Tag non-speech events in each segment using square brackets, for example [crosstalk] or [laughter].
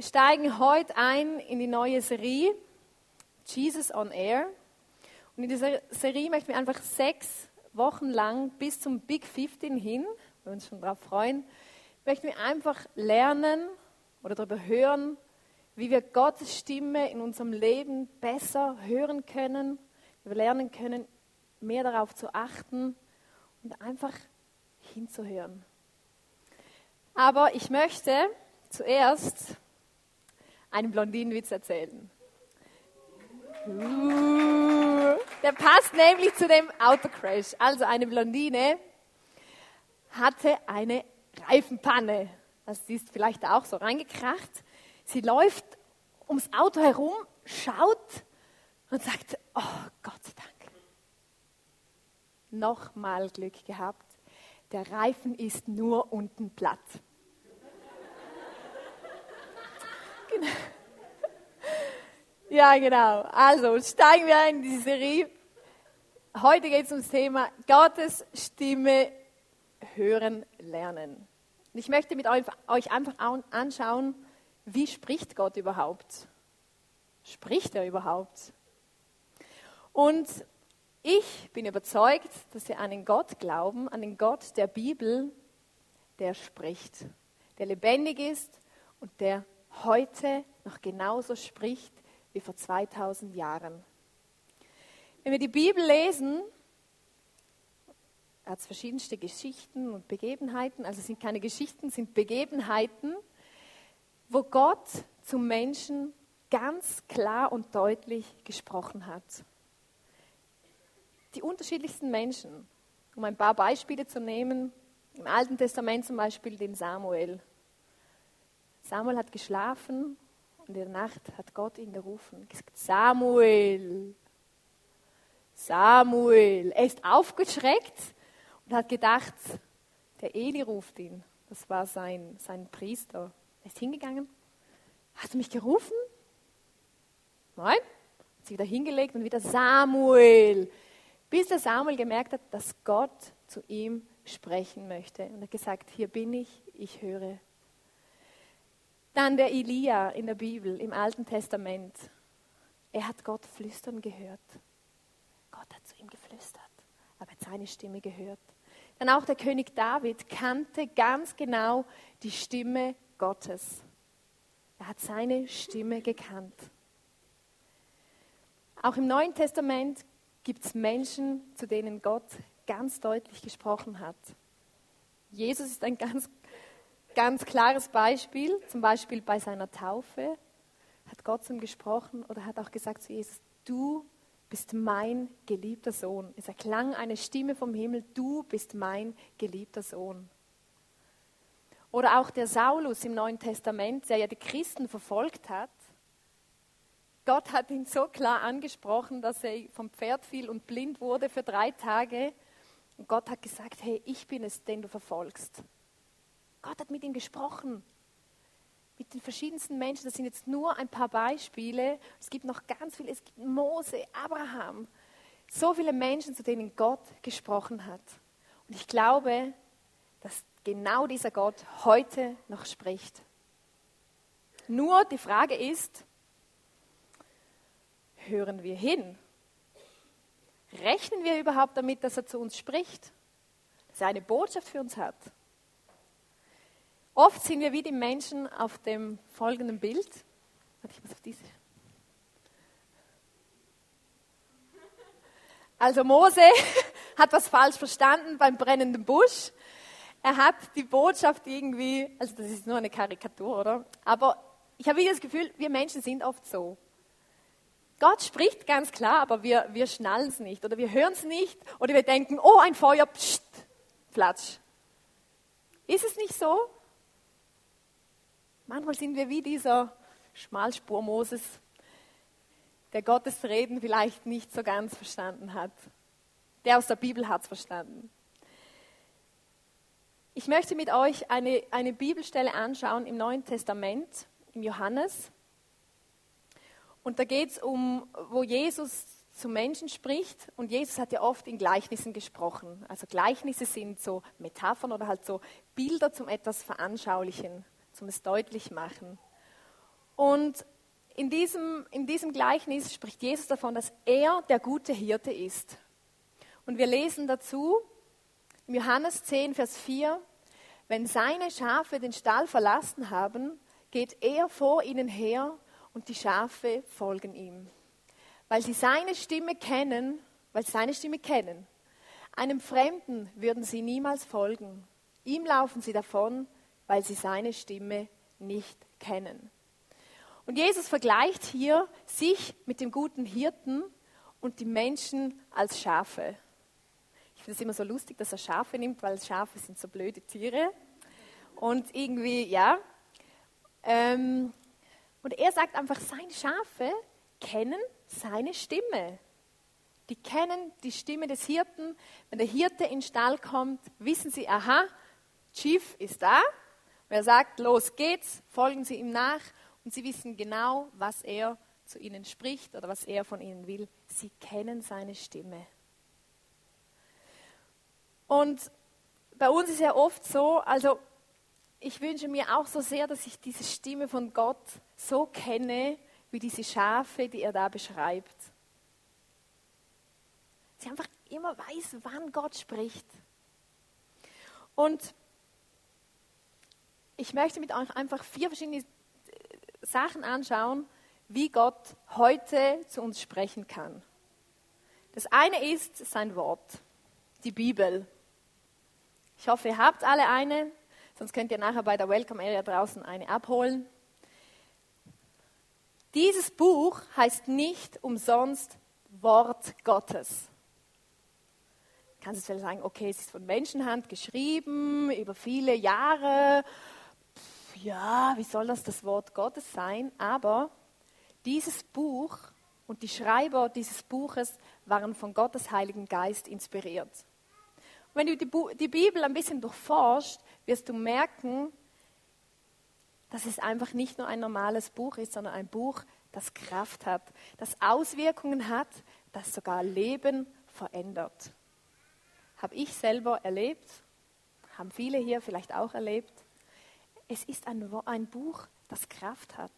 Wir steigen heute ein in die neue Serie Jesus on Air. Und in dieser Serie möchten wir einfach sechs Wochen lang bis zum Big 15 hin, wir uns schon darauf freuen, möchten wir einfach lernen oder darüber hören, wie wir Gottes Stimme in unserem Leben besser hören können, wie wir lernen können, mehr darauf zu achten und einfach hinzuhören. Aber ich möchte zuerst einen Blondinenwitz erzählen. Uh, der passt nämlich zu dem Autocrash. Also eine Blondine hatte eine Reifenpanne. Das ist vielleicht auch so reingekracht. Sie läuft ums Auto herum, schaut und sagt, oh Gott sei Dank. Nochmal Glück gehabt. Der Reifen ist nur unten platt. genau. [laughs] Ja, genau. Also steigen wir ein in die Serie. Heute geht es ums Thema Gottes Stimme hören lernen. Ich möchte mit euch einfach anschauen, wie spricht Gott überhaupt? Spricht er überhaupt? Und ich bin überzeugt, dass wir an den Gott glauben, an den Gott der Bibel, der spricht, der lebendig ist und der heute noch genauso spricht wie vor 2000 Jahren. Wenn wir die Bibel lesen, hat es verschiedenste Geschichten und Begebenheiten, also sind keine Geschichten, es sind Begebenheiten, wo Gott zum Menschen ganz klar und deutlich gesprochen hat. Die unterschiedlichsten Menschen, um ein paar Beispiele zu nehmen, im Alten Testament zum Beispiel den Samuel. Samuel hat geschlafen und in der Nacht hat Gott ihn gerufen. Samuel, Samuel. Er ist aufgeschreckt und hat gedacht, der Eli ruft ihn. Das war sein, sein Priester. Er ist hingegangen. Hast du mich gerufen? Nein. Hat sich wieder hingelegt und wieder Samuel. Bis der Samuel gemerkt hat, dass Gott zu ihm sprechen möchte. Und er hat gesagt, hier bin ich, ich höre. Dann der Elia in der Bibel, im Alten Testament. Er hat Gott flüstern gehört. Gott hat zu ihm geflüstert, aber er hat seine Stimme gehört. Dann auch der König David kannte ganz genau die Stimme Gottes. Er hat seine Stimme gekannt. Auch im Neuen Testament gibt es Menschen, zu denen Gott ganz deutlich gesprochen hat. Jesus ist ein ganz, ganz klares Beispiel, zum Beispiel bei seiner Taufe hat Gott zu ihm gesprochen oder hat auch gesagt zu Jesus, du bist mein geliebter Sohn. Es erklang eine Stimme vom Himmel, du bist mein geliebter Sohn. Oder auch der Saulus im Neuen Testament, der ja die Christen verfolgt hat. Gott hat ihn so klar angesprochen, dass er vom Pferd fiel und blind wurde für drei Tage. Und Gott hat gesagt, hey, ich bin es, den du verfolgst. Gott hat mit ihm gesprochen. Mit den verschiedensten Menschen. Das sind jetzt nur ein paar Beispiele. Es gibt noch ganz viele. Es gibt Mose, Abraham. So viele Menschen, zu denen Gott gesprochen hat. Und ich glaube, dass genau dieser Gott heute noch spricht. Nur die Frage ist, hören wir hin? Rechnen wir überhaupt damit, dass er zu uns spricht? Dass er eine Botschaft für uns hat? Oft sind wir wie die Menschen auf dem folgenden Bild. Ich muss auf diese. Also Mose [laughs] hat was falsch verstanden beim brennenden Busch. Er hat die Botschaft irgendwie, also das ist nur eine Karikatur, oder? Aber ich habe das Gefühl, wir Menschen sind oft so. Gott spricht ganz klar, aber wir, wir schnallen es nicht oder wir hören es nicht oder wir denken, oh, ein Feuer, pst, platsch. Ist es nicht so? Manchmal sind wir wie dieser Schmalspur Moses, der Gottes Reden vielleicht nicht so ganz verstanden hat. Der aus der Bibel hat es verstanden. Ich möchte mit euch eine, eine Bibelstelle anschauen im Neuen Testament, im Johannes. Und da geht es um, wo Jesus zu Menschen spricht. Und Jesus hat ja oft in Gleichnissen gesprochen. Also Gleichnisse sind so Metaphern oder halt so Bilder zum etwas veranschaulichen, zum es deutlich machen. Und in diesem, in diesem Gleichnis spricht Jesus davon, dass er der gute Hirte ist. Und wir lesen dazu im Johannes 10, Vers 4, wenn seine Schafe den Stall verlassen haben, geht er vor ihnen her und die Schafe folgen ihm. Weil sie seine Stimme kennen, weil sie seine Stimme kennen. Einem Fremden würden sie niemals folgen. Ihm laufen sie davon, weil sie seine Stimme nicht kennen. Und Jesus vergleicht hier sich mit dem guten Hirten und die Menschen als Schafe. Ich finde es immer so lustig, dass er Schafe nimmt, weil Schafe sind so blöde Tiere. Und irgendwie, ja. Ähm, und er sagt einfach, seine Schafe kennen seine Stimme. Die kennen die Stimme des Hirten. Wenn der Hirte in den Stall kommt, wissen sie, aha, Chief ist da. Und er sagt, los geht's, folgen sie ihm nach und sie wissen genau, was er zu ihnen spricht oder was er von ihnen will. Sie kennen seine Stimme. Und bei uns ist ja oft so, also ich wünsche mir auch so sehr, dass ich diese Stimme von Gott so kenne, wie diese Schafe, die er da beschreibt. Sie einfach immer weiß, wann Gott spricht. Und ich möchte mit euch einfach vier verschiedene Sachen anschauen, wie Gott heute zu uns sprechen kann. Das eine ist sein Wort, die Bibel. Ich hoffe, ihr habt alle eine, sonst könnt ihr nachher bei der Welcome Area draußen eine abholen. Dieses Buch heißt nicht umsonst Wort Gottes. Kannst du vielleicht sagen, okay, es ist von Menschenhand geschrieben, über viele Jahre ja, wie soll das das Wort Gottes sein? Aber dieses Buch und die Schreiber dieses Buches waren von Gottes Heiligen Geist inspiriert. Und wenn du die, die Bibel ein bisschen durchforscht, wirst du merken, dass es einfach nicht nur ein normales Buch ist, sondern ein Buch, das Kraft hat, das Auswirkungen hat, das sogar Leben verändert. Habe ich selber erlebt, haben viele hier vielleicht auch erlebt. Es ist ein, ein Buch, das Kraft hat.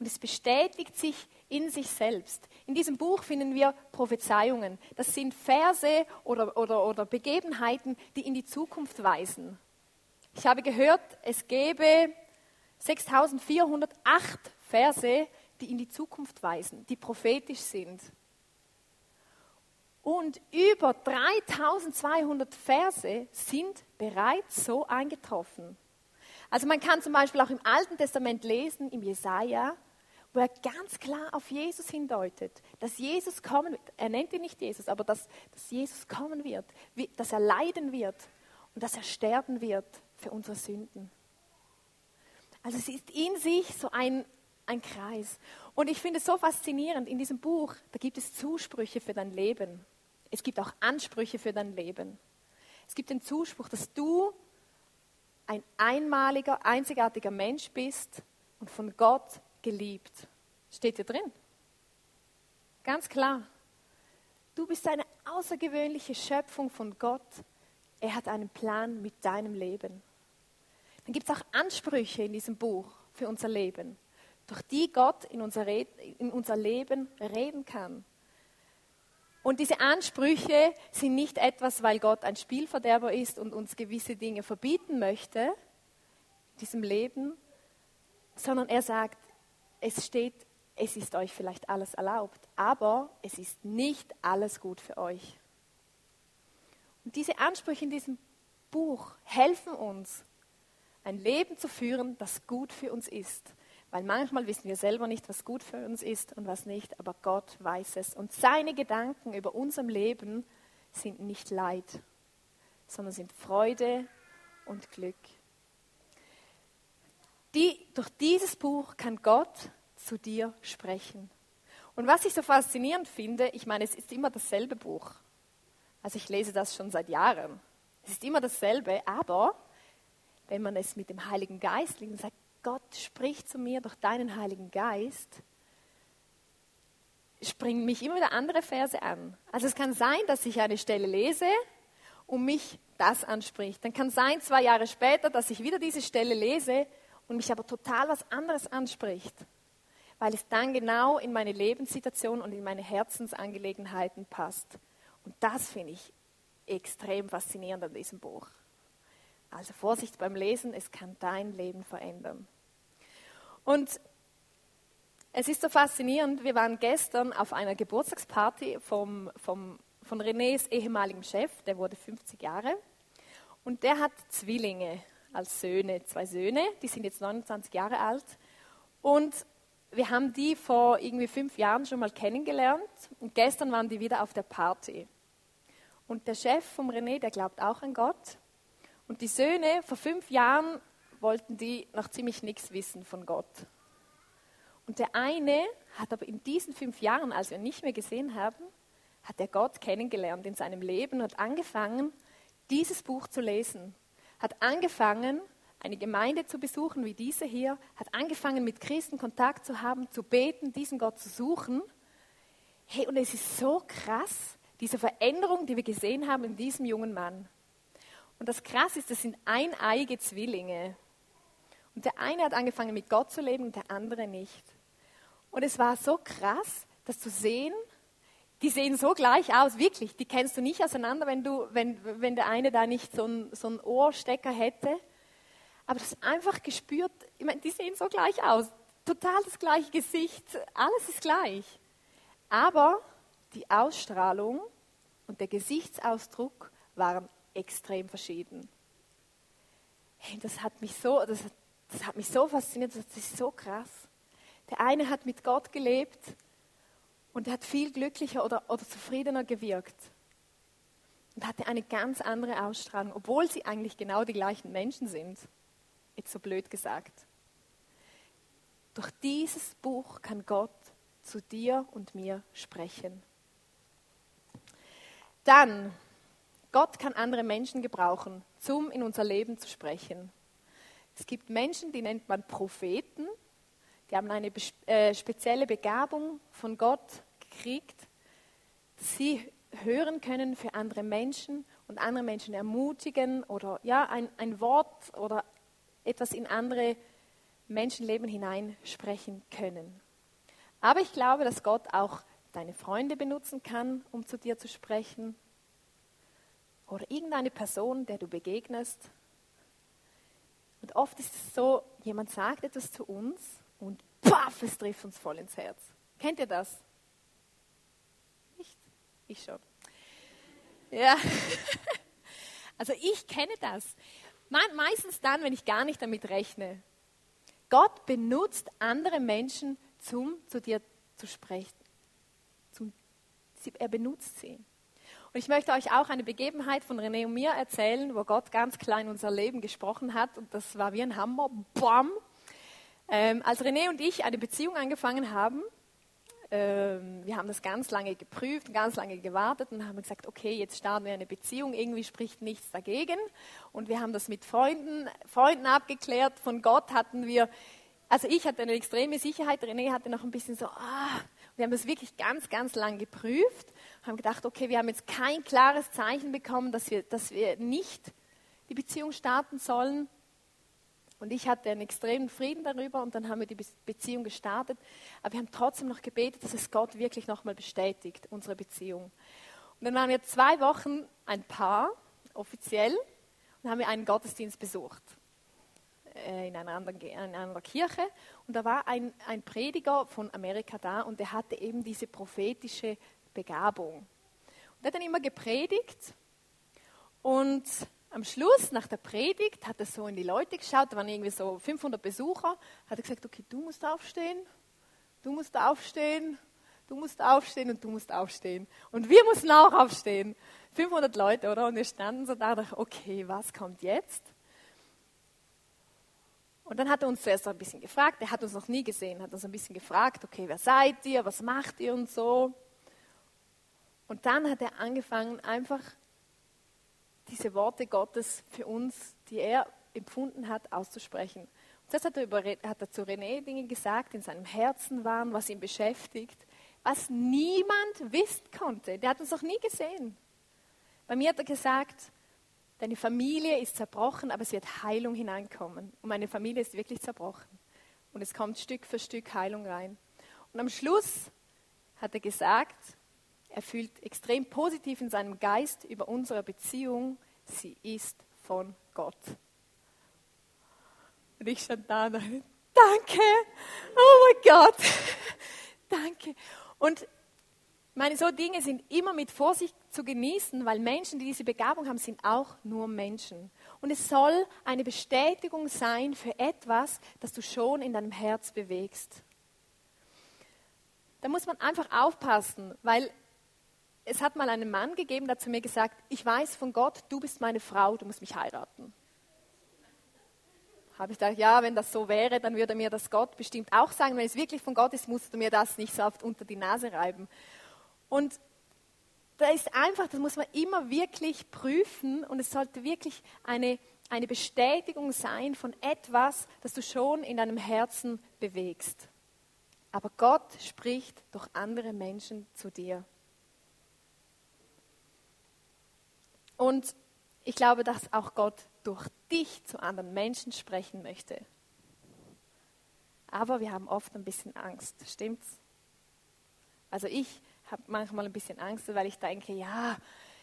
Und es bestätigt sich in sich selbst. In diesem Buch finden wir Prophezeiungen. Das sind Verse oder, oder, oder Begebenheiten, die in die Zukunft weisen. Ich habe gehört, es gäbe 6408 Verse, die in die Zukunft weisen, die prophetisch sind. Und über 3200 Verse sind bereits so eingetroffen. Also man kann zum Beispiel auch im Alten Testament lesen, im Jesaja, wo er ganz klar auf Jesus hindeutet, dass Jesus kommen wird. Er nennt ihn nicht Jesus, aber dass, dass Jesus kommen wird, dass er leiden wird und dass er sterben wird für unsere Sünden. Also es ist in sich so ein, ein Kreis. Und ich finde es so faszinierend, in diesem Buch, da gibt es Zusprüche für dein Leben. Es gibt auch Ansprüche für dein Leben. Es gibt den Zuspruch, dass du ein einmaliger, einzigartiger Mensch bist und von Gott geliebt. Steht hier drin. Ganz klar. Du bist eine außergewöhnliche Schöpfung von Gott. Er hat einen Plan mit deinem Leben. Dann gibt es auch Ansprüche in diesem Buch für unser Leben, durch die Gott in unser, in unser Leben reden kann. Und diese Ansprüche sind nicht etwas, weil Gott ein Spielverderber ist und uns gewisse Dinge verbieten möchte, in diesem Leben, sondern er sagt, es steht, es ist euch vielleicht alles erlaubt, aber es ist nicht alles gut für euch. Und diese Ansprüche in diesem Buch helfen uns, ein Leben zu führen, das gut für uns ist. Weil manchmal wissen wir selber nicht, was gut für uns ist und was nicht, aber Gott weiß es. Und seine Gedanken über unserem Leben sind nicht Leid, sondern sind Freude und Glück. Die, durch dieses Buch kann Gott zu dir sprechen. Und was ich so faszinierend finde, ich meine, es ist immer dasselbe Buch. Also ich lese das schon seit Jahren. Es ist immer dasselbe, aber wenn man es mit dem Heiligen Geist liest und sagt, Gott spricht zu mir durch deinen Heiligen Geist, springen mich immer wieder andere Verse an. Also es kann sein, dass ich eine Stelle lese und mich das anspricht. Dann kann sein, zwei Jahre später, dass ich wieder diese Stelle lese und mich aber total was anderes anspricht. weil es dann genau in meine Lebenssituation und in meine Herzensangelegenheiten passt. Und das finde ich extrem faszinierend an diesem Buch. Also Vorsicht beim Lesen, es kann dein Leben verändern. Und es ist so faszinierend, wir waren gestern auf einer Geburtstagsparty vom, vom, von Renés ehemaligem Chef, der wurde 50 Jahre. Und der hat Zwillinge als Söhne, zwei Söhne, die sind jetzt 29 Jahre alt. Und wir haben die vor irgendwie fünf Jahren schon mal kennengelernt und gestern waren die wieder auf der Party. Und der Chef vom René, der glaubt auch an Gott. Und die Söhne, vor fünf Jahren wollten die noch ziemlich nichts wissen von Gott. Und der eine hat aber in diesen fünf Jahren, als wir ihn nicht mehr gesehen haben, hat er Gott kennengelernt in seinem Leben und angefangen, dieses Buch zu lesen. Hat angefangen, eine Gemeinde zu besuchen wie diese hier, hat angefangen, mit Christen Kontakt zu haben, zu beten, diesen Gott zu suchen. Hey, und es ist so krass, diese Veränderung, die wir gesehen haben in diesem jungen Mann. Und das Krass ist, das sind eineige Zwillinge. Und der eine hat angefangen mit Gott zu leben und der andere nicht. Und es war so krass, das zu sehen. Die sehen so gleich aus, wirklich. Die kennst du nicht auseinander, wenn, du, wenn, wenn der eine da nicht so einen so Ohrstecker hätte. Aber das einfach gespürt, ich meine, die sehen so gleich aus. Total das gleiche Gesicht, alles ist gleich. Aber die Ausstrahlung und der Gesichtsausdruck waren extrem verschieden. Hey, das hat mich so, das, das hat mich so fasziniert, das ist so krass. Der eine hat mit Gott gelebt und hat viel glücklicher oder, oder zufriedener gewirkt und hatte eine ganz andere Ausstrahlung, obwohl sie eigentlich genau die gleichen Menschen sind. Jetzt so blöd gesagt. Durch dieses Buch kann Gott zu dir und mir sprechen. Dann Gott kann andere Menschen gebrauchen, um in unser Leben zu sprechen. Es gibt Menschen, die nennt man Propheten, die haben eine äh, spezielle Begabung von Gott gekriegt, dass sie hören können für andere Menschen und andere Menschen ermutigen oder ja, ein, ein Wort oder etwas in andere Menschenleben hineinsprechen können. Aber ich glaube, dass Gott auch deine Freunde benutzen kann, um zu dir zu sprechen oder irgendeine Person, der du begegnest. Und oft ist es so, jemand sagt etwas zu uns und paff, es trifft uns voll ins Herz. Kennt ihr das? Nicht? Ich schon. Ja. [laughs] Also ich kenne das. Meistens dann, wenn ich gar nicht damit rechne. Gott benutzt andere Menschen, um zu dir zu sprechen. Zum, er benutzt sie. Und ich möchte euch auch eine Begebenheit von René und mir erzählen, wo Gott ganz klein unser Leben gesprochen hat. Und das war wie ein Hammer. Bam! Ähm, als René und ich eine Beziehung angefangen haben, ähm, wir haben das ganz lange geprüft, ganz lange gewartet und haben gesagt, okay, jetzt starten wir eine Beziehung, irgendwie spricht nichts dagegen. Und wir haben das mit Freunden, Freunden abgeklärt. Von Gott hatten wir, also ich hatte eine extreme Sicherheit, René hatte noch ein bisschen so, ah, wir haben das wirklich ganz, ganz lang geprüft haben gedacht, okay, wir haben jetzt kein klares Zeichen bekommen, dass wir, dass wir nicht die Beziehung starten sollen. Und ich hatte einen extremen Frieden darüber und dann haben wir die Beziehung gestartet. Aber wir haben trotzdem noch gebetet, dass es Gott wirklich nochmal bestätigt, unsere Beziehung. Und dann waren wir zwei Wochen ein Paar, offiziell, und haben wir einen Gottesdienst besucht in einer, anderen, in einer Kirche. Und da war ein, ein Prediger von Amerika da und der hatte eben diese prophetische Begabung. Und er hat dann immer gepredigt und am Schluss, nach der Predigt, hat er so in die Leute geschaut, da waren irgendwie so 500 Besucher, hat er gesagt, okay, du musst aufstehen, du musst aufstehen, du musst aufstehen und du musst aufstehen. Und wir mussten auch aufstehen. 500 Leute, oder? Und wir standen so da, dachten, okay, was kommt jetzt? Und dann hat er uns zuerst ein bisschen gefragt, er hat uns noch nie gesehen, hat uns ein bisschen gefragt, okay, wer seid ihr, was macht ihr und so. Und dann hat er angefangen, einfach diese Worte Gottes für uns, die er empfunden hat, auszusprechen. Und das hat er, über, hat er zu René Dinge gesagt, die in seinem Herzen waren, was ihn beschäftigt, was niemand wissen konnte. Der hat uns noch nie gesehen. Bei mir hat er gesagt, deine Familie ist zerbrochen, aber es wird Heilung hineinkommen. Und meine Familie ist wirklich zerbrochen. Und es kommt Stück für Stück Heilung rein. Und am Schluss hat er gesagt, er fühlt extrem positiv in seinem Geist über unsere Beziehung, sie ist von Gott. Und ich stand da und dachte, danke, oh mein Gott, [laughs] danke. Und meine, so Dinge sind immer mit Vorsicht zu genießen, weil Menschen, die diese Begabung haben, sind auch nur Menschen. Und es soll eine Bestätigung sein für etwas, das du schon in deinem Herz bewegst. Da muss man einfach aufpassen, weil es hat mal einen Mann gegeben, der zu mir gesagt, ich weiß von Gott, du bist meine Frau, du musst mich heiraten. Habe ich gedacht, ja, wenn das so wäre, dann würde mir das Gott bestimmt auch sagen, wenn es wirklich von Gott ist, musst du mir das nicht so oft unter die Nase reiben. Und da ist einfach, das muss man immer wirklich prüfen und es sollte wirklich eine, eine Bestätigung sein von etwas, das du schon in deinem Herzen bewegst. Aber Gott spricht durch andere Menschen zu dir. Und ich glaube, dass auch Gott durch dich zu anderen Menschen sprechen möchte. Aber wir haben oft ein bisschen Angst, stimmt's? Also ich habe manchmal ein bisschen Angst, weil ich denke, ja,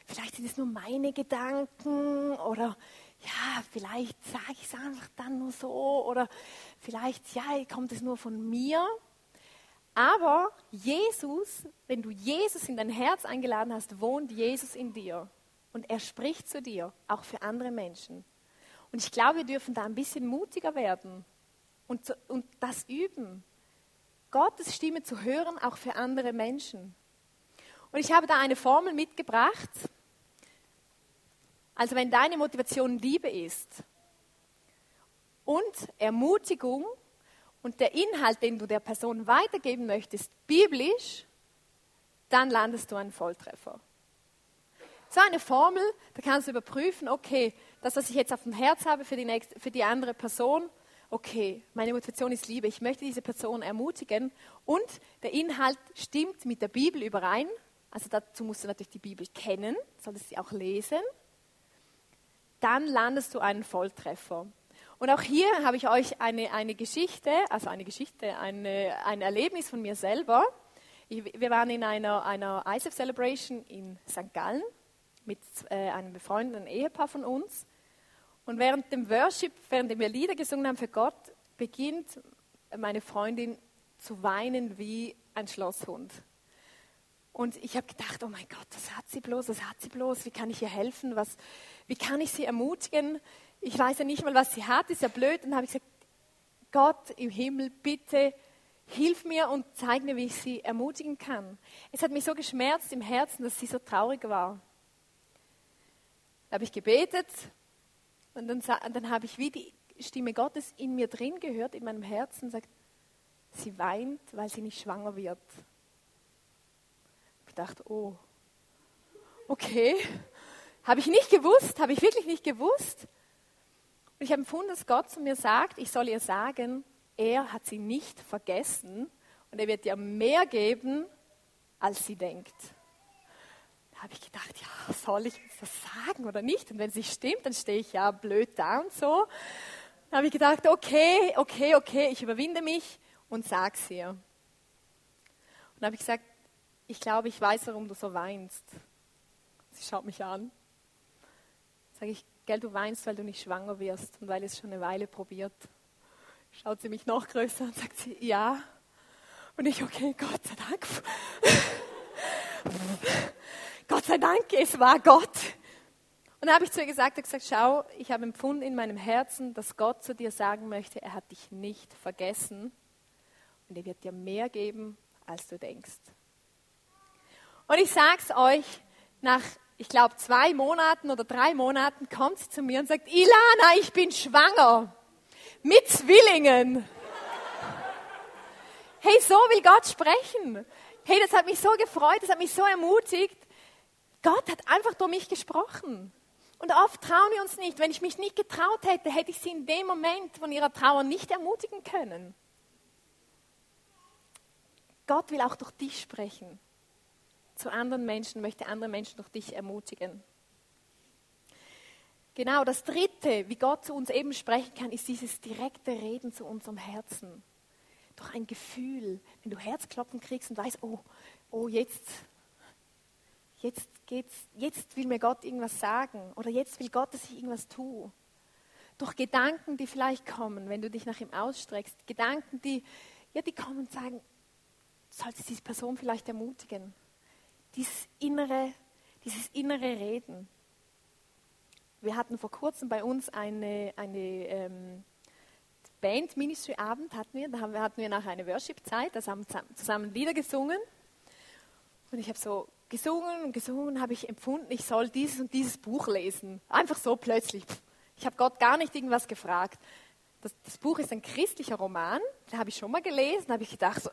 vielleicht sind es nur meine Gedanken oder ja, vielleicht sage ich es einfach dann nur so oder vielleicht, ja, kommt es nur von mir. Aber Jesus, wenn du Jesus in dein Herz eingeladen hast, wohnt Jesus in dir und er spricht zu dir, auch für andere Menschen. Und ich glaube, wir dürfen da ein bisschen mutiger werden und, und das üben. Gottes Stimme zu hören, auch für andere Menschen. Und ich habe da eine Formel mitgebracht. Also wenn deine Motivation Liebe ist und Ermutigung und der Inhalt, den du der Person weitergeben möchtest, biblisch, dann landest du einen Volltreffer. So eine Formel, da kannst du überprüfen, okay, das, was ich jetzt auf dem Herz habe für die, nächste, für die andere Person, okay, meine Motivation ist Liebe, ich möchte diese Person ermutigen und der Inhalt stimmt mit der Bibel überein, also dazu musst du natürlich die Bibel kennen, solltest sie auch lesen. Dann landest du einen Volltreffer. Und auch hier habe ich euch eine, eine Geschichte, also eine Geschichte, eine, ein Erlebnis von mir selber. Ich, wir waren in einer, einer ISF Celebration in St. Gallen mit äh, einem befreundeten Ehepaar von uns. Und während dem Worship, während wir Lieder gesungen haben für Gott, beginnt meine Freundin zu weinen wie ein Schlosshund. Und ich habe gedacht, oh mein Gott, was hat sie bloß, was hat sie bloß, wie kann ich ihr helfen, was, wie kann ich sie ermutigen? Ich weiß ja nicht mal, was sie hat, ist ja blöd. Und dann habe ich gesagt, Gott im Himmel, bitte hilf mir und zeig mir, wie ich sie ermutigen kann. Es hat mich so geschmerzt im Herzen, dass sie so traurig war. Da habe ich gebetet und dann, dann habe ich wie die Stimme Gottes in mir drin gehört, in meinem Herzen, sagt, sie weint, weil sie nicht schwanger wird gedacht, oh, okay, habe ich nicht gewusst, habe ich wirklich nicht gewusst. Und ich habe empfunden, dass Gott zu mir sagt, ich soll ihr sagen, er hat sie nicht vergessen und er wird ihr mehr geben, als sie denkt. Da habe ich gedacht, ja, soll ich das sagen oder nicht? Und wenn es nicht stimmt, dann stehe ich ja blöd da und so. Da habe ich gedacht, okay, okay, okay, ich überwinde mich und sage es ihr. Und dann habe ich gesagt, ich glaube, ich weiß, warum du so weinst. Sie schaut mich an. Sage ich, gell, du weinst, weil du nicht schwanger wirst und weil es schon eine Weile probiert. Schaut sie mich noch größer und sagt sie, ja. Und ich, okay, Gott sei Dank. Gott sei Dank, es war Gott. Und dann habe ich zu ihr gesagt, ich gesagt, schau, ich habe empfunden in meinem Herzen, dass Gott zu dir sagen möchte, er hat dich nicht vergessen und er wird dir mehr geben, als du denkst. Und ich sage es euch, nach, ich glaube, zwei Monaten oder drei Monaten kommt sie zu mir und sagt, Ilana, ich bin schwanger mit Zwillingen. Hey, so will Gott sprechen. Hey, das hat mich so gefreut, das hat mich so ermutigt. Gott hat einfach durch mich gesprochen. Und oft trauen wir uns nicht. Wenn ich mich nicht getraut hätte, hätte ich sie in dem Moment von ihrer Trauer nicht ermutigen können. Gott will auch durch dich sprechen zu anderen Menschen, möchte andere Menschen durch dich ermutigen. Genau, das Dritte, wie Gott zu uns eben sprechen kann, ist dieses direkte Reden zu unserem Herzen. durch ein Gefühl, wenn du Herzklopfen kriegst und weißt, oh, oh, jetzt, jetzt geht's, jetzt will mir Gott irgendwas sagen oder jetzt will Gott, dass ich irgendwas tue. Durch Gedanken, die vielleicht kommen, wenn du dich nach ihm ausstreckst, Gedanken, die, ja, die kommen und sagen, solltest diese Person vielleicht ermutigen. Dieses innere, dieses innere Reden. Wir hatten vor kurzem bei uns eine, eine ähm, Band Ministry Abend hatten wir, da hatten wir nachher eine Worship Zeit, da haben wir zusammen Lieder gesungen und ich habe so gesungen und gesungen, habe ich empfunden, ich soll dieses und dieses Buch lesen. Einfach so plötzlich. Ich habe Gott gar nicht irgendwas gefragt. Das, das Buch ist ein christlicher Roman, den habe ich schon mal gelesen, da habe ich gedacht, so,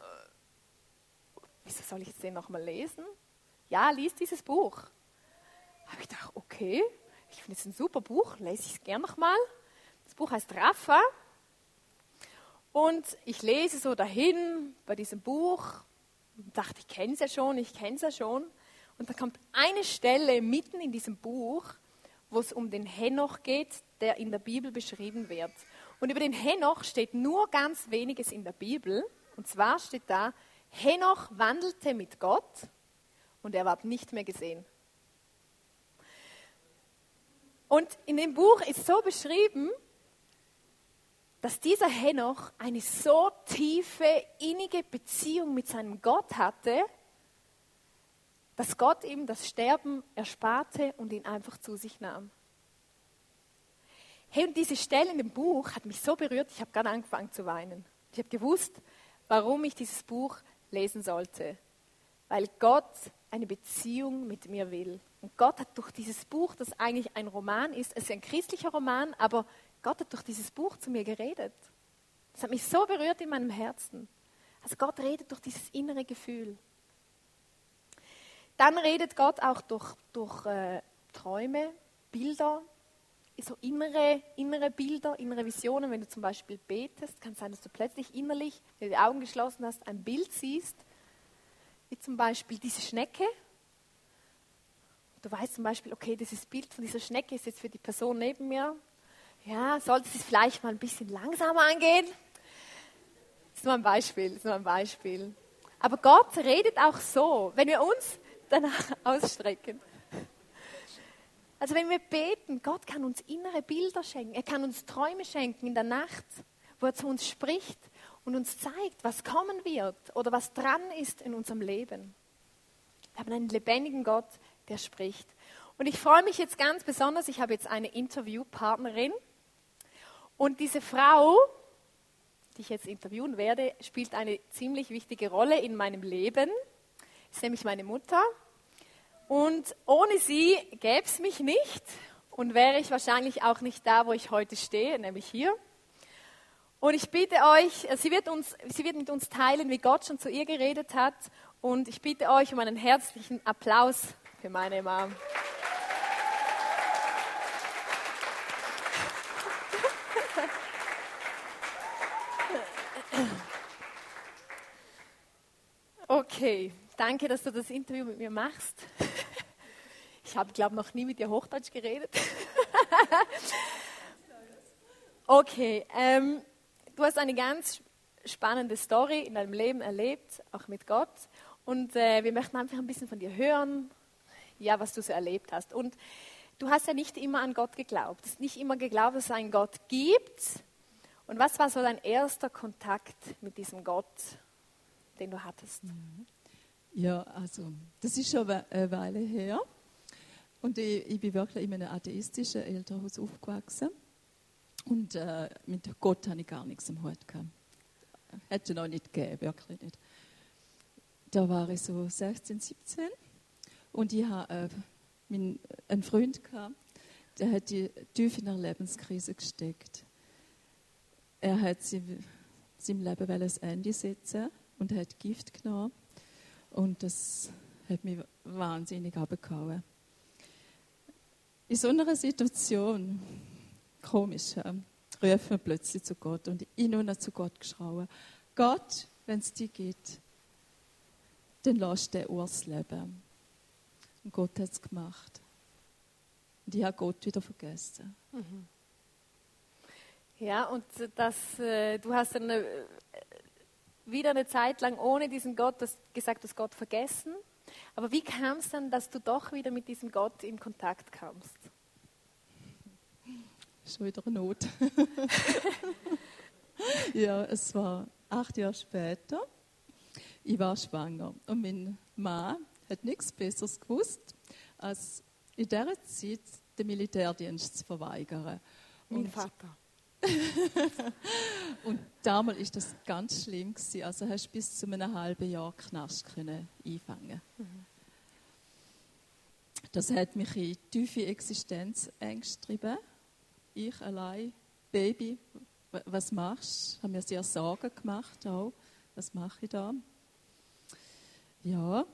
wieso soll ich jetzt den nochmal lesen? Ja, lies dieses Buch. Habe ich gedacht, okay, ich finde es ein super Buch, lese ich es gern nochmal. Das Buch heißt Rafa und ich lese so dahin bei diesem Buch und dachte, ich kenne es ja schon, ich kenne es ja schon. Und da kommt eine Stelle mitten in diesem Buch, wo es um den Henoch geht, der in der Bibel beschrieben wird. Und über den Henoch steht nur ganz weniges in der Bibel. Und zwar steht da, Henoch wandelte mit Gott und er war nicht mehr gesehen. Und in dem Buch ist so beschrieben, dass dieser Henoch eine so tiefe, innige Beziehung mit seinem Gott hatte, dass Gott ihm das Sterben ersparte und ihn einfach zu sich nahm. Hey, und diese Stelle in dem Buch hat mich so berührt, ich habe gerade angefangen zu weinen. Ich habe gewusst, warum ich dieses Buch lesen sollte. Weil Gott eine Beziehung mit mir will. Und Gott hat durch dieses Buch, das eigentlich ein Roman ist, es ist ein christlicher Roman, aber Gott hat durch dieses Buch zu mir geredet. Das hat mich so berührt in meinem Herzen. Also Gott redet durch dieses innere Gefühl. Dann redet Gott auch durch, durch äh, Träume, Bilder, so innere, innere Bilder, innere Visionen. Wenn du zum Beispiel betest, kann es sein, dass du plötzlich innerlich, wenn du die Augen geschlossen hast, ein Bild siehst, wie zum Beispiel diese Schnecke. Du weißt zum Beispiel, okay, dieses Bild von dieser Schnecke ist jetzt für die Person neben mir ja, sollte es vielleicht mal ein bisschen langsamer angehen? Das ist nur ein Beispiel, das ist nur ein Beispiel. Aber Gott redet auch so, wenn wir uns danach [laughs] ausstrecken. Also wenn wir beten, Gott kann uns innere Bilder schenken, er kann uns Träume schenken in der Nacht, wo er zu uns spricht und uns zeigt, was kommen wird oder was dran ist in unserem Leben. Wir haben einen lebendigen Gott, der spricht. Und ich freue mich jetzt ganz besonders, ich habe jetzt eine Interviewpartnerin, und diese Frau, die ich jetzt interviewen werde, spielt eine ziemlich wichtige Rolle in meinem Leben. Ist nämlich meine Mutter. Und ohne sie gäbe es mich nicht und wäre ich wahrscheinlich auch nicht da, wo ich heute stehe, nämlich hier. Und ich bitte euch, sie wird, uns, sie wird mit uns teilen, wie Gott schon zu ihr geredet hat. Und ich bitte euch um einen herzlichen Applaus für meine Mom. Okay, danke, dass du das Interview mit mir machst. Ich habe, glaube noch nie mit dir Hochdeutsch geredet. [laughs] Okay, ähm, du hast eine ganz spannende Story in deinem Leben erlebt, auch mit Gott. Und äh, wir möchten einfach ein bisschen von dir hören, ja, was du so erlebt hast. Und du hast ja nicht immer an Gott geglaubt. Du hast nicht immer geglaubt, dass es einen Gott gibt. Und was war so dein erster Kontakt mit diesem Gott? den du hattest? Mhm. Ja, also das ist schon eine Weile her. Und ich, ich bin wirklich in einem atheistischen Elternhaus aufgewachsen. Und äh, mit Gott hatte ich gar nichts am Hut. Gehabt. Hätte noch nicht gegeben, wirklich nicht. Da war ich so 16, 17 und ich hatte äh, einen Freund, gehabt, der hat die tief in einer Lebenskrise gesteckt. Er hat seinem Leben ein Ende setzen und hat Gift genommen. Und das hat mich wahnsinnig abgehauen. In so einer Situation, komisch, äh, rufen wir plötzlich zu Gott und ich nur zu Gott geschrauen. Gott, wenn es dir geht, dann lass den Urs leben. Und Gott hat es gemacht. Und ich habe Gott wieder vergessen. Mhm. Ja, und das, äh, du hast eine wieder eine Zeit lang ohne diesen Gott, das gesagt, das Gott vergessen. Aber wie kam es dann, dass du doch wieder mit diesem Gott in Kontakt kamst? Schon wieder eine Not. [laughs] ja, es war acht Jahre später. Ich war schwanger und mein Mann hat nichts Besseres gewusst, als in dieser Zeit den Militärdienst zu verweigern. Mein und Vater. [laughs] und damals ist das ganz schlimm gewesen. Also hast du bis zu einem halben Jahr Knast können einfangen. Mhm. Das hat mich in tiefe Existenzängste getrieben. Ich allein, Baby, was machst du? Ich habe mir sehr Sorgen gemacht auch. Was mache ich da? Ja.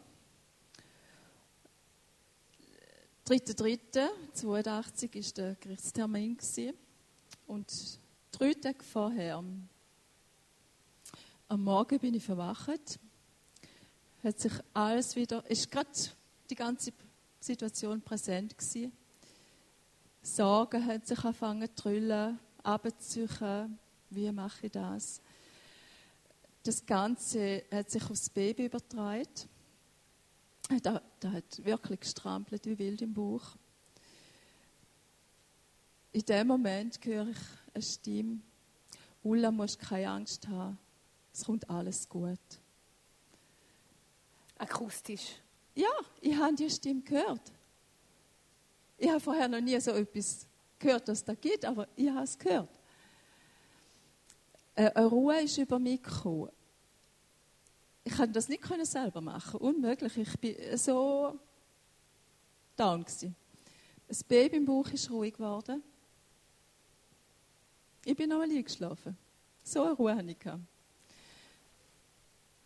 3.3.82 war der Gerichtstermin. Und drei Tage vorher, am, am Morgen bin ich verwacht, hat sich alles wieder, ist gerade die ganze Situation präsent gewesen. Sorgen hat sich angefangen zu trüllen, abzuziehen, wie mache ich das? Das Ganze hat sich aufs Baby übertragen. Da, da hat wirklich gestrampelt wie wild im Bauch. In dem Moment höre ich eine Stimme, Ulla, musst keine Angst haben, es kommt alles gut. Akustisch? Ja, ich habe die Stimme gehört. Ich habe vorher noch nie so etwas gehört, es da gibt, aber ich habe es gehört. Äh, eine Ruhe ist über mich gekommen. Ich konnte das nicht selber machen, unmöglich. Ich bin so down gewesen. Das Baby im Bauch ist ruhig geworden. Ich bin noch mal eingeschlafen. So eine Ruhe hatte ich.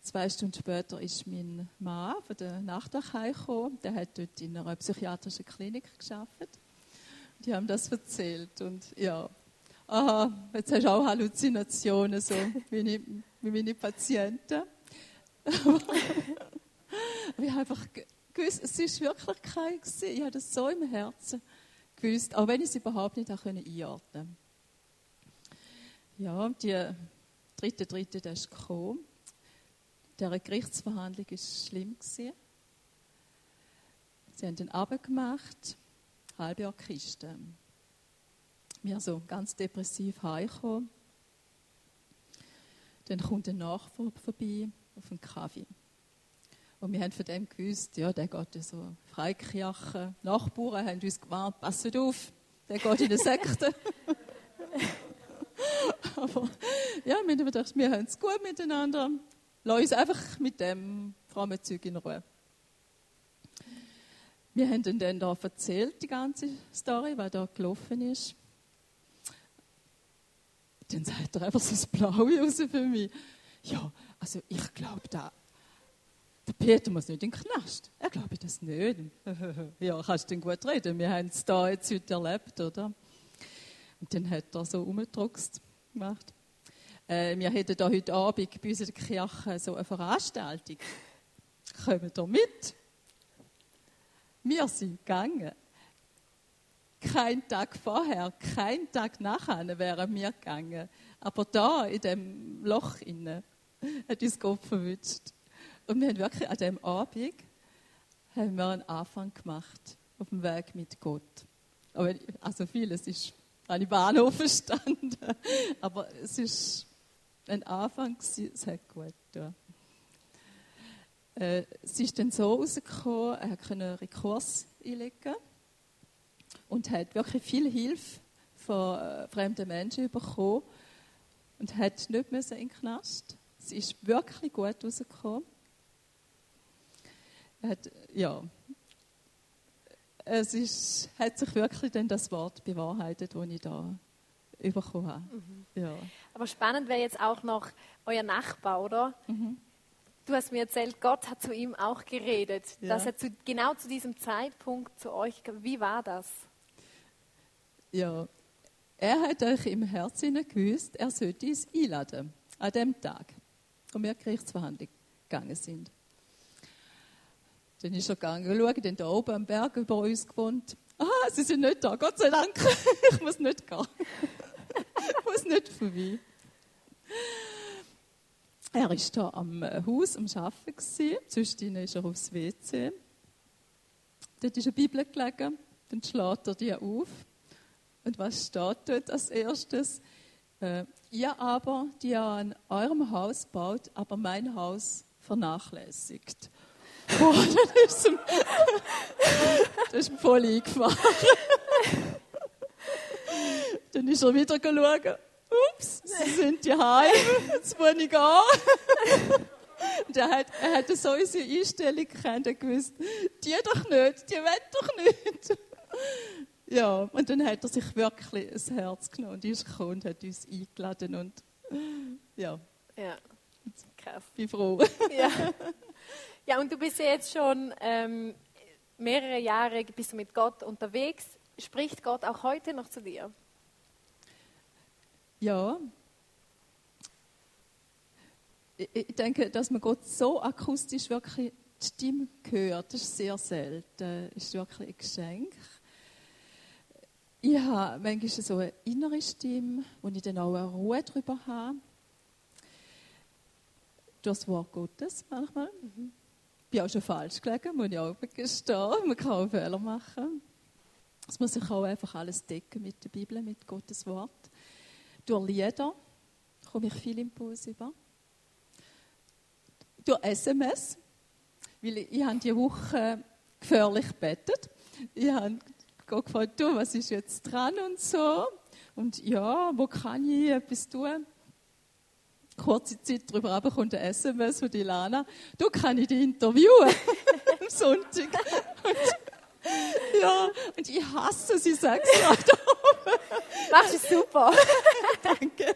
Zwei Stunden später ist mein Mann von der Nachtwache heimgekommen. Der hat dort in einer psychiatrischen Klinik gearbeitet. Die haben das erzählt. Und ja, aha, jetzt hast du auch Halluzinationen, so [laughs] wie, wie meine Patienten. [laughs] Ich habe einfach gewusst, es ist Wirklichkeit gewesen. Ich habe das so im Herzen gewusst, auch wenn ich es überhaupt nicht einordnen konnte. Ja, die dritte, dritte, das ist gekommen. Diese Gerichtsverhandlung war schlimm. Sie haben den abgemacht, halbe Jahr Kiste. Wir so ganz depressiv heimgekommen. Dann kommt ein Nachbar vorbei auf einen Kaffee. Und wir haben von dem gewusst, ja, der geht in so Freikirche. Nachbarn haben uns gewarnt, passet auf, der geht in eine Sekte. [laughs] Aber ja, wir haben gedacht, wir haben es gut miteinander. Lass uns einfach mit dem frommen Zeug in Ruhe. Wir haben ihm dann da erzählt, die ganze Story, was da gelaufen ist. Dann sagt er einfach so das Blaue raus für mich. Ja, also ich glaube da. Der Peter muss nicht in den Knast. Er glaube das nicht. [laughs] ja, kannst du denn gut reden? Wir haben es da jetzt heute erlebt, oder? Und dann hat er so umgedruckst gemacht. Äh, wir hätten da heute Abend bei uns in der Kirche so eine Veranstaltung. Kommen da mit? Wir sind gegangen. Kein Tag vorher, kein Tag nachher wären wir gegangen. Aber da, in dem Loch innen, hat uns Gott verwünscht. Und wir haben wirklich an diesem Abend haben wir einen Anfang gemacht auf dem Weg mit Gott. Also vieles ist an den Bahnhof [laughs] verstanden. Aber es ist ein Anfang, es hat gut getan. Äh, es ist dann so rausgekommen, er konnte einen Rekurs einlegen und hat wirklich viel Hilfe von äh, fremden Menschen bekommen und hat nicht müssen in den Knast. Es ist wirklich gut rausgekommen. Hat, ja, es ist, hat sich wirklich dann das Wort bewahrheitet, das ich da bekommen habe. Mhm. Ja. Aber spannend wäre jetzt auch noch euer Nachbar, oder? Mhm. Du hast mir erzählt, Gott hat zu ihm auch geredet, ja. dass er zu, genau zu diesem Zeitpunkt zu euch kam. Wie war das? Ja, er hat euch im Herzen gewusst, er sollte uns einladen an dem Tag, wo wir Gerichtsverhandlungen gegangen sind. Dann ist er gegangen, schau, denn da oben am Berg über uns gewohnt. Ah, sie sind nicht da, Gott sei Dank. [laughs] ich muss nicht gehen. [laughs] muss nicht vorbei. Er war da am äh, Haus, am Arbeiten. Zwischendrin ist er aufs WC. Dort ist eine Bibel gelegen. Dann schlägt er die auf. Und was steht dort als erstes? Äh, ihr aber, die ihr an eurem Haus baut, aber mein Haus vernachlässigt. [laughs] Boah, dann ist ihm, das ist ihm [laughs] voll eingefahren. Dann ist er wieder geschaut. Ups, sie sind die Heim, jetzt muss ich gehen. Und er hat, er hat so unsere Einstellung kennt, er gewusst, die doch nicht, die wollen doch nicht. Ja, und dann hat er sich wirklich ein Herz genommen und ist gekommen und hat uns eingeladen und ja. Ja, krass. Ich bin froh. Ja. ja, und du bist ja jetzt schon ähm, mehrere Jahre bist du mit Gott unterwegs. Spricht Gott auch heute noch zu dir? Ja. Ich, denke, dass man Gott so akustisch wirklich die Stimme hört, das ist sehr selten. Das ist wirklich ein Geschenk. Ich habe manchmal so eine innere Stimme, wo ich dann auch eine Ruhe darüber habe. Durch das Wort Gottes manchmal. Ich bin auch schon falsch gelegen, muss ich auch gestehen. Man kann auch Fehler machen. Es muss sich auch einfach alles decken mit der Bibel, mit Gottes Wort. Durch Lieder komme ich viel Impuls über. Durch SMS, weil ich, habe diese Woche gefährlich bettet. Ich habe gefragt, du, was ist jetzt dran und so. Und ja, wo kann ich etwas tun? Kurze Zeit darüber kommt ein SMS von Ilana. Du kann ich dich interviewen [laughs] am Sonntag. Und, ja, und ich hasse sie, sagst du Machst du super. Danke.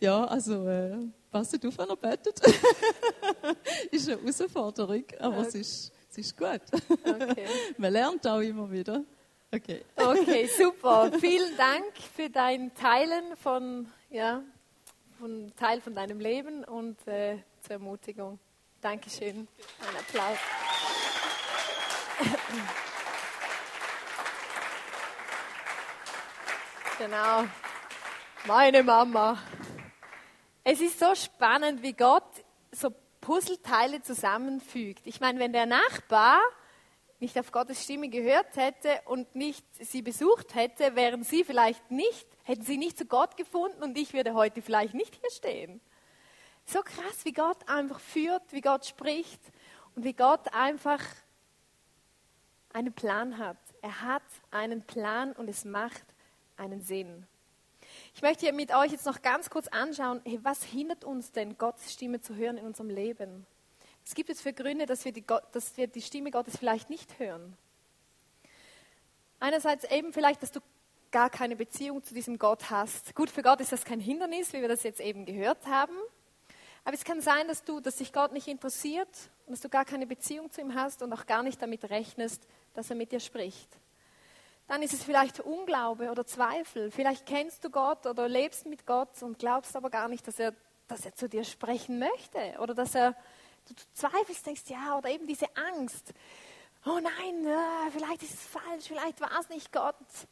Ja, also, äh, passt auf, wenn er betet. [laughs] ist eine Herausforderung, aber okay. es, ist, es ist gut. Okay. [laughs] Man lernt auch immer wieder. Okay. Okay, [laughs] super. Vielen Dank für dein Teilen von, ja, von Teil von deinem Leben und äh, zur Ermutigung. Dankeschön. Ein Applaus. Genau. Meine Mama. Es ist so spannend, wie Gott so Puzzleteile zusammenfügt. Ich meine, wenn der Nachbar nicht auf Gottes Stimme gehört hätte und nicht sie besucht hätte, wären sie vielleicht nicht, hätten sie nicht zu Gott gefunden und ich würde heute vielleicht nicht hier stehen. So krass, wie Gott einfach führt, wie Gott spricht und wie Gott einfach einen Plan hat. Er hat einen Plan und es macht einen Sinn. Ich möchte mit euch jetzt noch ganz kurz anschauen, hey, was hindert uns denn, Gottes Stimme zu hören in unserem Leben? Was gibt es für Gründe, dass wir, die, dass wir die Stimme Gottes vielleicht nicht hören? Einerseits eben vielleicht, dass du gar keine Beziehung zu diesem Gott hast. Gut, für Gott ist das kein Hindernis, wie wir das jetzt eben gehört haben. Aber es kann sein, dass du, dass sich Gott nicht interessiert und dass du gar keine Beziehung zu ihm hast und auch gar nicht damit rechnest, dass er mit dir spricht dann ist es vielleicht Unglaube oder Zweifel. Vielleicht kennst du Gott oder lebst mit Gott und glaubst aber gar nicht, dass er, dass er zu dir sprechen möchte oder dass er, du, du zweifelst, denkst, ja, oder eben diese Angst. Oh nein, äh, vielleicht ist es falsch, vielleicht war es nicht Gott. Das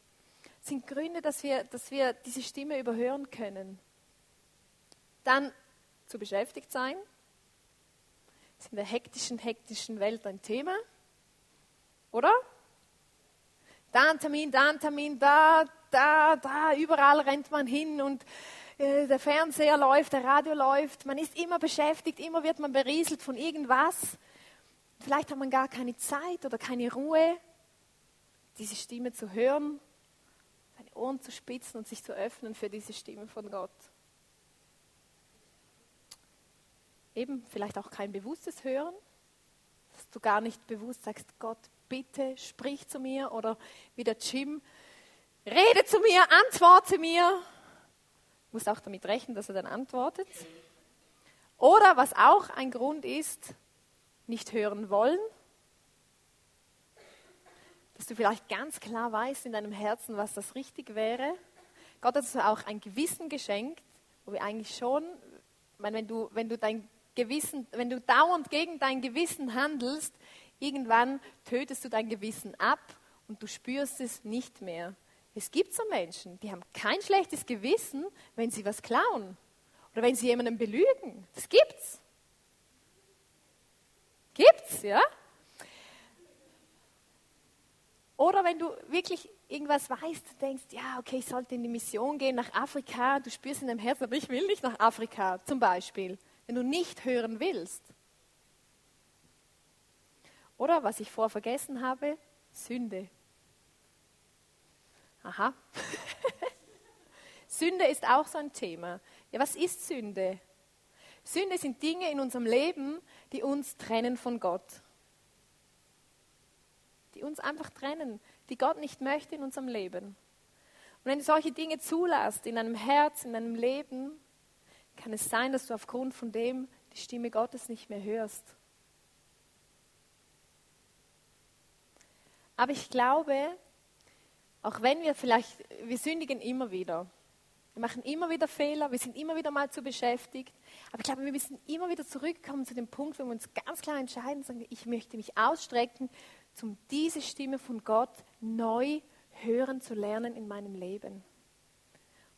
sind Gründe, dass wir, dass wir diese Stimme überhören können. Dann zu beschäftigt sein. Das ist in der hektischen, hektischen Welt ein Thema. Oder? Da ein Termin, da ein Termin, da, da, da, überall rennt man hin und äh, der Fernseher läuft, der Radio läuft, man ist immer beschäftigt, immer wird man berieselt von irgendwas. Vielleicht hat man gar keine Zeit oder keine Ruhe, diese Stimme zu hören, seine Ohren zu spitzen und sich zu öffnen für diese Stimme von Gott. Eben vielleicht auch kein bewusstes Hören, dass du gar nicht bewusst sagst, Gott, bitte sprich zu mir oder wie der Jim, rede zu mir, antworte mir. Du musst auch damit rechnen, dass er dann antwortet. Oder was auch ein Grund ist, nicht hören wollen, dass du vielleicht ganz klar weißt in deinem Herzen, was das richtig wäre. Gott hat uns auch ein Gewissen geschenkt, wo wir eigentlich schon, wenn du, wenn du dein Gewissen, wenn du dauernd gegen dein Gewissen handelst, Irgendwann tötest du dein Gewissen ab und du spürst es nicht mehr. Es gibt so Menschen, die haben kein schlechtes Gewissen, wenn sie was klauen Oder wenn sie jemanden belügen. Das gibt's. Gibt's, ja? Oder wenn du wirklich irgendwas weißt, du denkst, ja, okay, ich sollte in die Mission gehen nach Afrika, du spürst in deinem Herzen, aber ich will nicht nach Afrika, zum Beispiel, wenn du nicht hören willst. Oder was ich vorher vergessen habe, Sünde. Aha. [laughs] Sünde ist auch so ein Thema. Ja, was ist Sünde? Sünde sind Dinge in unserem Leben, die uns trennen von Gott. Die uns einfach trennen, die Gott nicht möchte in unserem Leben. Und wenn du solche Dinge zulässt in deinem Herz, in deinem Leben, kann es sein, dass du aufgrund von dem die Stimme Gottes nicht mehr hörst. Aber ich glaube, auch wenn wir vielleicht, wir sündigen immer wieder. Wir machen immer wieder Fehler, wir sind immer wieder mal zu beschäftigt. Aber ich glaube, wir müssen immer wieder zurückkommen zu dem Punkt, wo wir uns ganz klar entscheiden, sagen, ich möchte mich ausstrecken, um diese Stimme von Gott neu hören zu lernen in meinem Leben.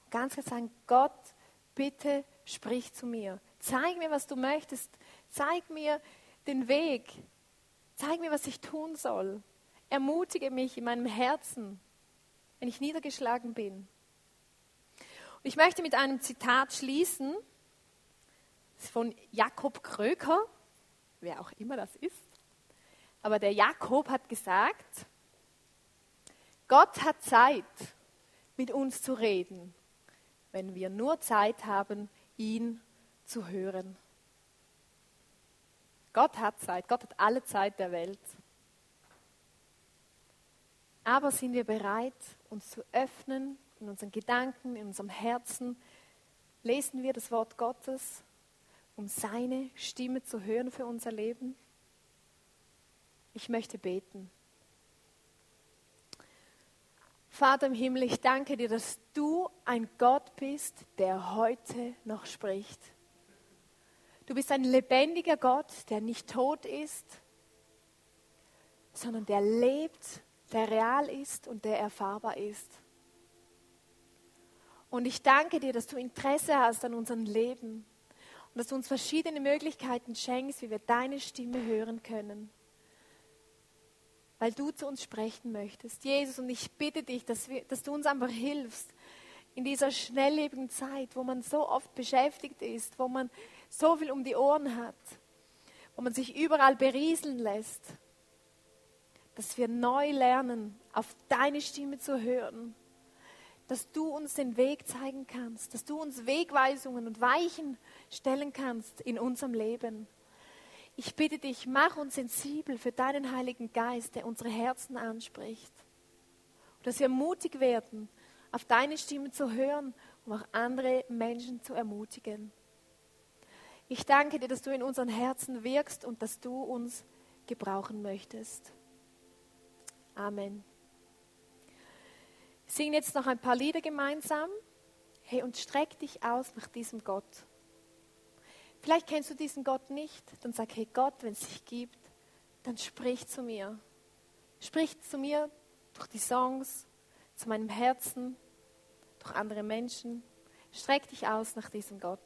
Und ganz klar sagen, Gott, bitte sprich zu mir. Zeig mir, was du möchtest. Zeig mir den Weg. Zeig mir, was ich tun soll. Ermutige mich in meinem Herzen, wenn ich niedergeschlagen bin. Und ich möchte mit einem Zitat schließen von Jakob Kröker, wer auch immer das ist. Aber der Jakob hat gesagt, Gott hat Zeit, mit uns zu reden, wenn wir nur Zeit haben, ihn zu hören. Gott hat Zeit, Gott hat alle Zeit der Welt. Aber sind wir bereit, uns zu öffnen in unseren Gedanken, in unserem Herzen? Lesen wir das Wort Gottes, um seine Stimme zu hören für unser Leben? Ich möchte beten. Vater im Himmel, ich danke dir, dass du ein Gott bist, der heute noch spricht. Du bist ein lebendiger Gott, der nicht tot ist, sondern der lebt der real ist und der erfahrbar ist. Und ich danke dir, dass du Interesse hast an unserem Leben und dass du uns verschiedene Möglichkeiten schenkst, wie wir deine Stimme hören können. Weil du zu uns sprechen möchtest. Jesus, und ich bitte dich, dass, wir, dass du uns einfach hilfst in dieser schnelllebigen Zeit, wo man so oft beschäftigt ist, wo man so viel um die Ohren hat, wo man sich überall berieseln lässt dass wir neu lernen, auf deine Stimme zu hören, dass du uns den Weg zeigen kannst, dass du uns Wegweisungen und Weichen stellen kannst in unserem Leben. Ich bitte dich, mach uns sensibel für deinen Heiligen Geist, der unsere Herzen anspricht. Und dass wir mutig werden, auf deine Stimme zu hören, um auch andere Menschen zu ermutigen. Ich danke dir, dass du in unseren Herzen wirkst und dass du uns gebrauchen möchtest. Amen. Singen jetzt noch ein paar Lieder gemeinsam. Hey, und streck dich aus nach diesem Gott. Vielleicht kennst du diesen Gott nicht. Dann sag, hey Gott, wenn es dich gibt, dann sprich zu mir. Sprich zu mir durch die Songs, zu meinem Herzen, durch andere Menschen. Streck dich aus nach diesem Gott.